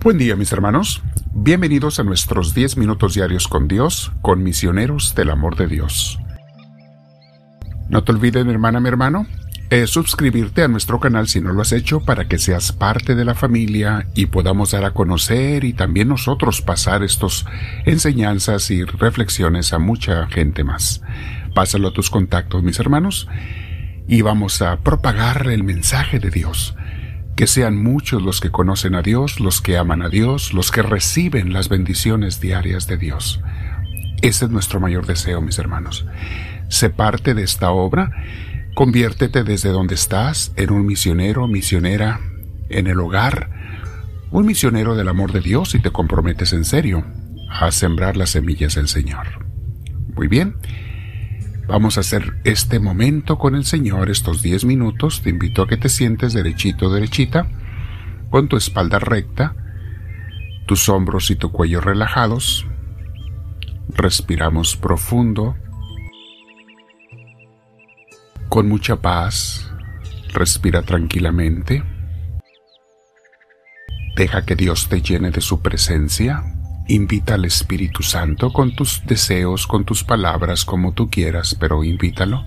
Buen día mis hermanos, bienvenidos a nuestros 10 minutos diarios con Dios, con misioneros del amor de Dios. No te olvides mi hermana, mi hermano, es suscribirte a nuestro canal si no lo has hecho para que seas parte de la familia y podamos dar a conocer y también nosotros pasar estas enseñanzas y reflexiones a mucha gente más. Pásalo a tus contactos mis hermanos y vamos a propagar el mensaje de Dios que sean muchos los que conocen a Dios, los que aman a Dios, los que reciben las bendiciones diarias de Dios. Ese es nuestro mayor deseo, mis hermanos. Sé parte de esta obra, conviértete desde donde estás en un misionero, misionera, en el hogar, un misionero del amor de Dios y te comprometes en serio a sembrar las semillas del Señor. Muy bien. Vamos a hacer este momento con el Señor, estos 10 minutos. Te invito a que te sientes derechito, derechita, con tu espalda recta, tus hombros y tu cuello relajados. Respiramos profundo, con mucha paz. Respira tranquilamente. Deja que Dios te llene de su presencia Invita al Espíritu Santo con tus deseos, con tus palabras, como tú quieras, pero invítalo.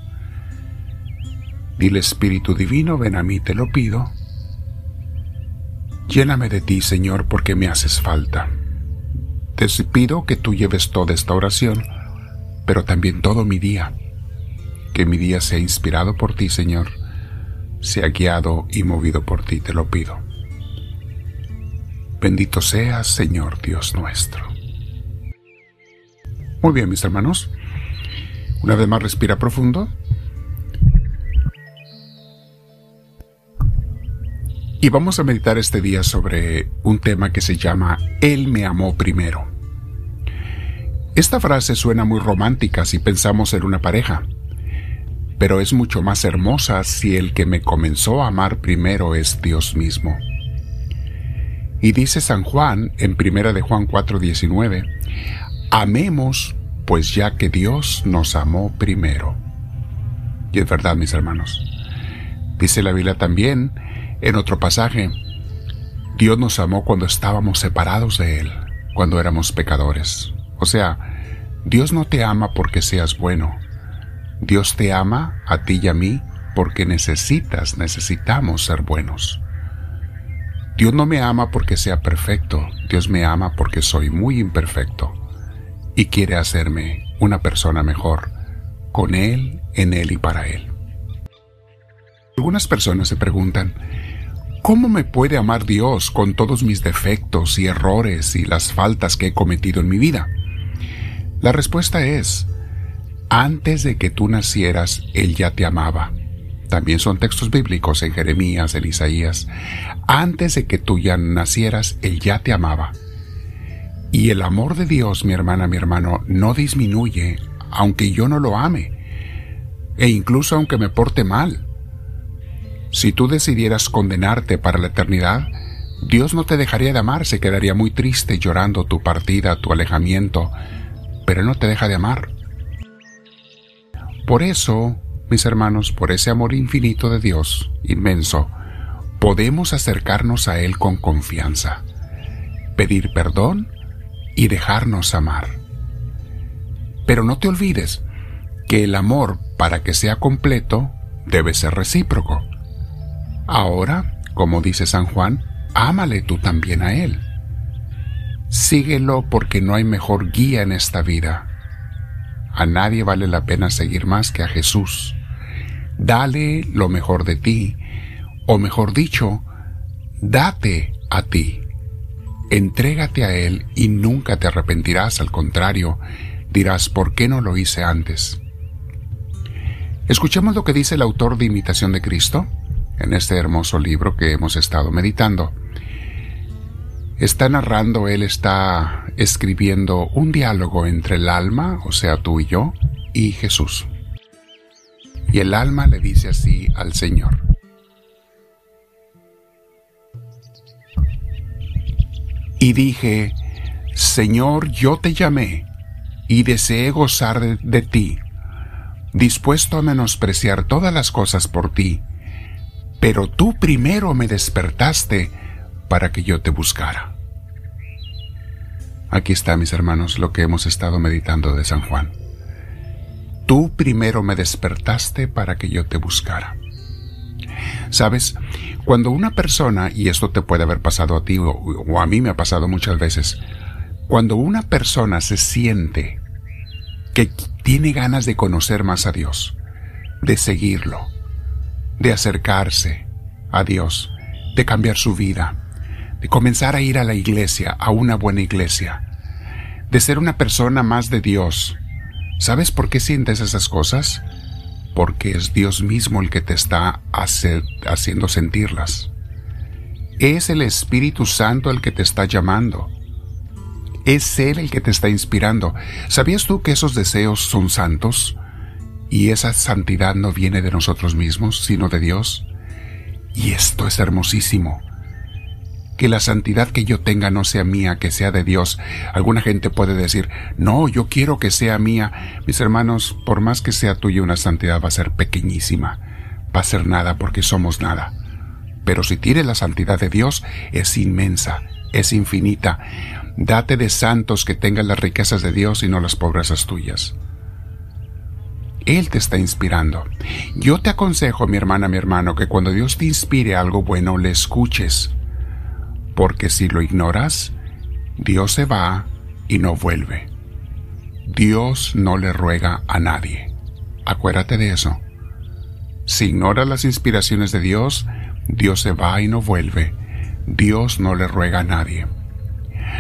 Dile Espíritu Divino, ven a mí, te lo pido. Lléname de ti, Señor, porque me haces falta. Te pido que tú lleves toda esta oración, pero también todo mi día. Que mi día sea inspirado por ti, Señor, sea guiado y movido por ti, te lo pido. Bendito seas, Señor Dios nuestro. Muy bien, mis hermanos. Una vez más respira profundo. Y vamos a meditar este día sobre un tema que se llama Él me amó primero. Esta frase suena muy romántica si pensamos en una pareja, pero es mucho más hermosa si el que me comenzó a amar primero es Dios mismo. Y dice San Juan en primera de Juan 4:19, amemos pues ya que Dios nos amó primero. Y es verdad, mis hermanos. Dice la Biblia también en otro pasaje, Dios nos amó cuando estábamos separados de Él, cuando éramos pecadores. O sea, Dios no te ama porque seas bueno. Dios te ama a ti y a mí porque necesitas, necesitamos ser buenos. Dios no me ama porque sea perfecto, Dios me ama porque soy muy imperfecto y quiere hacerme una persona mejor, con Él, en Él y para Él. Algunas personas se preguntan, ¿cómo me puede amar Dios con todos mis defectos y errores y las faltas que he cometido en mi vida? La respuesta es, antes de que tú nacieras, Él ya te amaba también son textos bíblicos en Jeremías, en Isaías. Antes de que tú ya nacieras, Él ya te amaba. Y el amor de Dios, mi hermana, mi hermano, no disminuye aunque yo no lo ame, e incluso aunque me porte mal. Si tú decidieras condenarte para la eternidad, Dios no te dejaría de amar, se quedaría muy triste llorando tu partida, tu alejamiento, pero no te deja de amar. Por eso, mis hermanos, por ese amor infinito de Dios, inmenso, podemos acercarnos a Él con confianza, pedir perdón y dejarnos amar. Pero no te olvides que el amor, para que sea completo, debe ser recíproco. Ahora, como dice San Juan, ámale tú también a Él. Síguelo porque no hay mejor guía en esta vida. A nadie vale la pena seguir más que a Jesús. Dale lo mejor de ti, o mejor dicho, date a ti. Entrégate a Él y nunca te arrepentirás, al contrario, dirás, ¿por qué no lo hice antes? Escuchemos lo que dice el autor de Imitación de Cristo en este hermoso libro que hemos estado meditando. Está narrando, él está escribiendo un diálogo entre el alma, o sea, tú y yo, y Jesús. Y el alma le dice así al Señor. Y dije, Señor, yo te llamé y deseé gozar de, ti, dispuesto a menospreciar todas las cosas por ti, pero tú primero me despertaste para que yo te buscara. Aquí está, mis hermanos, lo que hemos estado meditando de San Juan. Tú primero me despertaste para que yo te buscara. Sabes, cuando una persona, y esto te puede haber pasado a ti o, a mí me ha pasado muchas veces, cuando una persona se siente que tiene ganas de conocer más a Dios, de seguirlo, de acercarse a Dios, de cambiar su vida, de comenzar a ir a la iglesia, a una buena iglesia, de ser una persona más de Dios. ¿Sabes por qué sientes esas cosas? Porque es Dios mismo el que te está haciendo sentirlas. Es el Espíritu Santo el que te está llamando. Es Él el que te está inspirando. ¿Sabías tú que esos deseos son santos? Y esa santidad no viene de nosotros mismos, sino de Dios. Y esto es hermosísimo que la santidad que yo tenga no sea mía, que sea de Dios. Alguna gente puede decir, no, yo quiero que sea mía. Mis hermanos, por más que sea tuya una santidad va a ser pequeñísima, va a ser nada porque somos nada. Pero si tienes la santidad de Dios, es inmensa, es infinita. Date de santos que tengan las riquezas de Dios y no las pobrezas tuyas. Él te está inspirando. Yo te aconsejo, mi hermana, mi hermano, que cuando Dios te inspire algo bueno, le escuches porque si lo ignoras, Dios se va y no vuelve. Dios no le ruega a nadie. Acuérdate de eso. Si ignoras las inspiraciones de Dios, Dios se va y no vuelve. Dios no le ruega a nadie.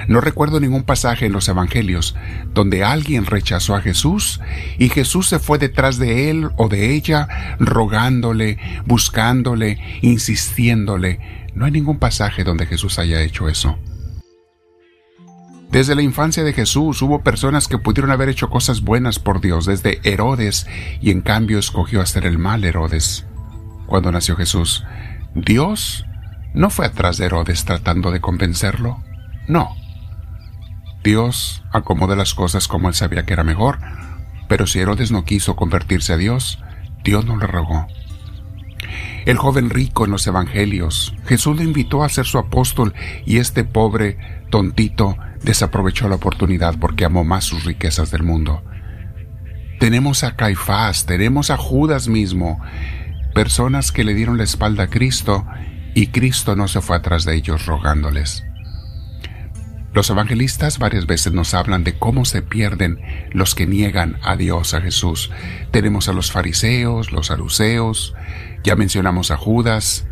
No recuerdo ningún pasaje en los Evangelios donde alguien rechazó a Jesús y Jesús se fue detrás de él o de ella, rogándole, buscándole, insistiéndole. No hay ningún pasaje donde Jesús haya hecho eso. Desde la infancia de Jesús hubo personas que pudieron haber hecho cosas buenas por Dios, desde Herodes, y en cambio escogió hacer el mal Herodes. Cuando nació Jesús, Dios no fue atrás de Herodes tratando de convencerlo, no. Dios acomoda las cosas como él sabía que era mejor, pero si Herodes no quiso convertirse a Dios, Dios no le rogó. El joven rico en los evangelios, Jesús le invitó a ser su apóstol y este pobre tontito desaprovechó la oportunidad porque amó más sus riquezas del mundo. Tenemos a Caifás, tenemos a Judas mismo, personas que le dieron la espalda a Cristo y Cristo no se fue atrás de ellos rogándoles. Los evangelistas varias veces nos hablan de cómo se pierden los que niegan a Dios, a Jesús. Tenemos a los fariseos, los saduceos, ya mencionamos a Judas.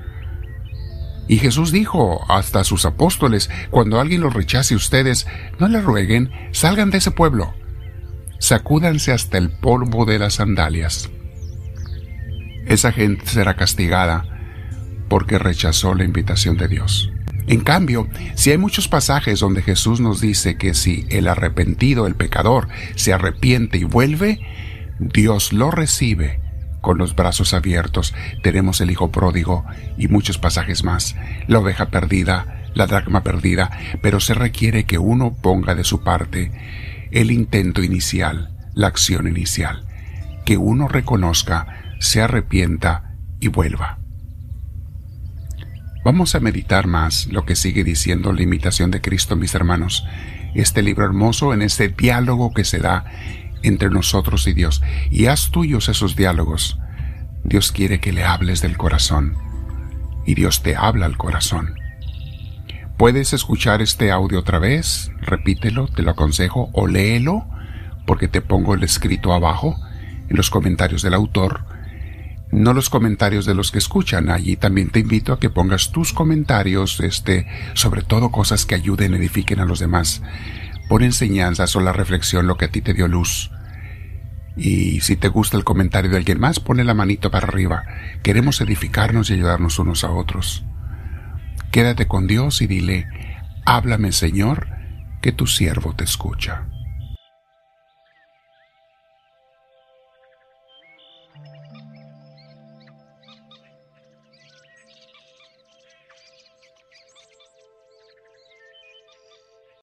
Y Jesús dijo hasta sus apóstoles, cuando alguien los rechace ustedes, no le rueguen, salgan de ese pueblo. Sacúdanse hasta el polvo de las sandalias. Esa gente será castigada porque rechazó la invitación de Dios. En cambio, si hay muchos pasajes donde Jesús nos dice que si el arrepentido, el pecador, se arrepiente y vuelve, Dios lo recibe con los brazos abiertos. Tenemos el Hijo pródigo y muchos pasajes más, la oveja perdida, la dracma perdida, pero se requiere que uno ponga de su parte el intento inicial, la acción inicial, que uno reconozca, se arrepienta y vuelva. Vamos a meditar más lo que sigue diciendo la imitación de Cristo, mis hermanos. Este libro hermoso en este diálogo que se da entre nosotros y Dios. Y haz tuyos esos diálogos. Dios quiere que le hables del corazón. Y Dios te habla al corazón. Puedes escuchar este audio otra vez, repítelo, te lo aconsejo, o léelo, porque te pongo el escrito abajo, en los comentarios del autor, no los comentarios de los que escuchan. Allí también te invito a que pongas tus comentarios, este, sobre todo cosas que ayuden, edifiquen a los demás. Pon enseñanzas o la reflexión lo que a ti te dio luz. Y si te gusta el comentario de alguien más, pone la manito para arriba. Queremos edificarnos y ayudarnos unos a otros. Quédate con Dios y dile, háblame Señor, que tu siervo te escucha.